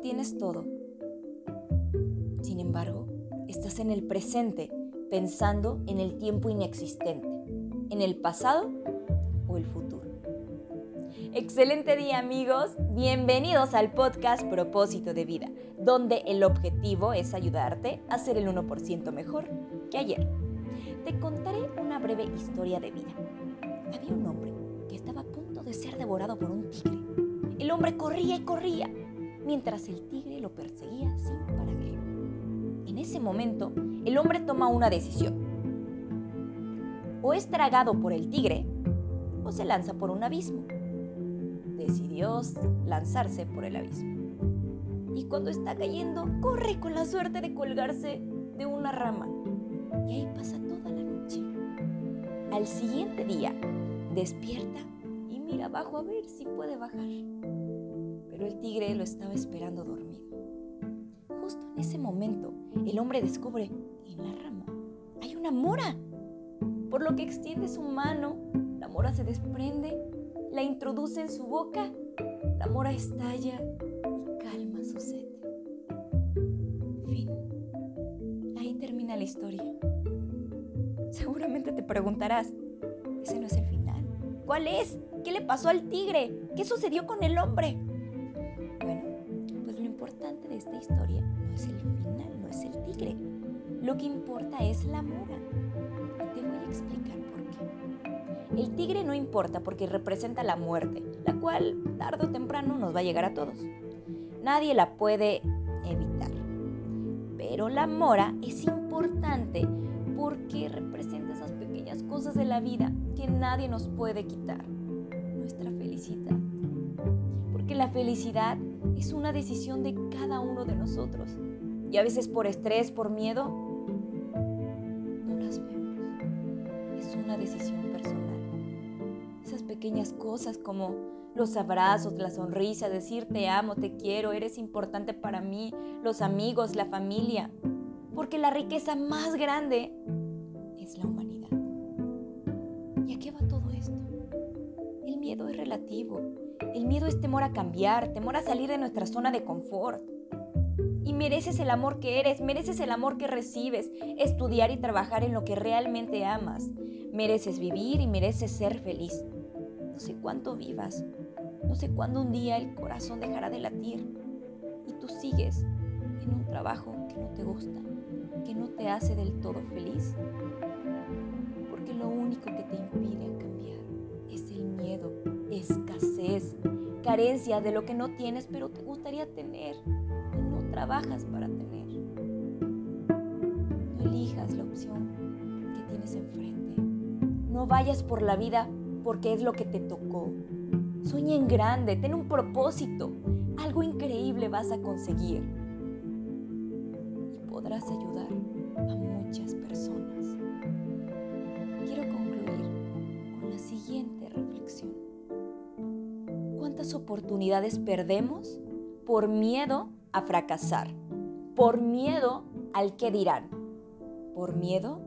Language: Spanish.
tienes todo. Sin embargo, estás en el presente pensando en el tiempo inexistente, en el pasado o el futuro. Excelente día amigos, bienvenidos al podcast Propósito de Vida, donde el objetivo es ayudarte a ser el 1% mejor que ayer. Te contaré una breve historia de vida. Había un hombre que estaba a punto de ser devorado por un tigre. El hombre corría y corría, mientras el tigre lo perseguía sin parar. En ese momento, el hombre toma una decisión. O es tragado por el tigre o se lanza por un abismo. Decidió lanzarse por el abismo. Y cuando está cayendo, corre con la suerte de colgarse de una rama. Y ahí pasa toda la noche. Al siguiente día, despierta y mira abajo a ver si puede bajar. Pero el tigre lo estaba esperando dormido. Justo en ese momento, el hombre descubre en la rama hay una mora. Por lo que extiende su mano, la mora se desprende, la introduce en su boca, la mora estalla y calma su sed. Fin. Ahí termina la historia. Seguramente te preguntarás, ¿ese no es el final? ¿Cuál es? ¿Qué le pasó al tigre? ¿Qué sucedió con el hombre? Importante de esta historia no es el final, no es el tigre. Lo que importa es la mora. Y te voy a explicar por qué. El tigre no importa porque representa la muerte, la cual tarde o temprano nos va a llegar a todos. Nadie la puede evitar. Pero la mora es importante porque representa esas pequeñas cosas de la vida que nadie nos puede quitar. Nuestra felicidad. Porque la felicidad es una decisión de cada uno de nosotros. Y a veces por estrés, por miedo, no las vemos. Es una decisión personal. Esas pequeñas cosas como los abrazos, la sonrisa, decir te amo, te quiero, eres importante para mí, los amigos, la familia. Porque la riqueza más grande es la humanidad. ¿Y a qué va todo esto? El miedo es relativo. El miedo es temor a cambiar, temor a salir de nuestra zona de confort. Y mereces el amor que eres, mereces el amor que recibes, estudiar y trabajar en lo que realmente amas. Mereces vivir y mereces ser feliz. No sé cuánto vivas, no sé cuándo un día el corazón dejará de latir y tú sigues en un trabajo que no te gusta, que no te hace del todo feliz. Porque lo único que te impide de lo que no tienes pero te gustaría tener y no trabajas para tener. No elijas la opción que tienes enfrente. No vayas por la vida porque es lo que te tocó. Sueña en grande, ten un propósito. Algo increíble vas a conseguir. Y podrás ayudar a muchas personas. ¿Cuántas oportunidades perdemos por miedo a fracasar? Por miedo al que dirán. Por miedo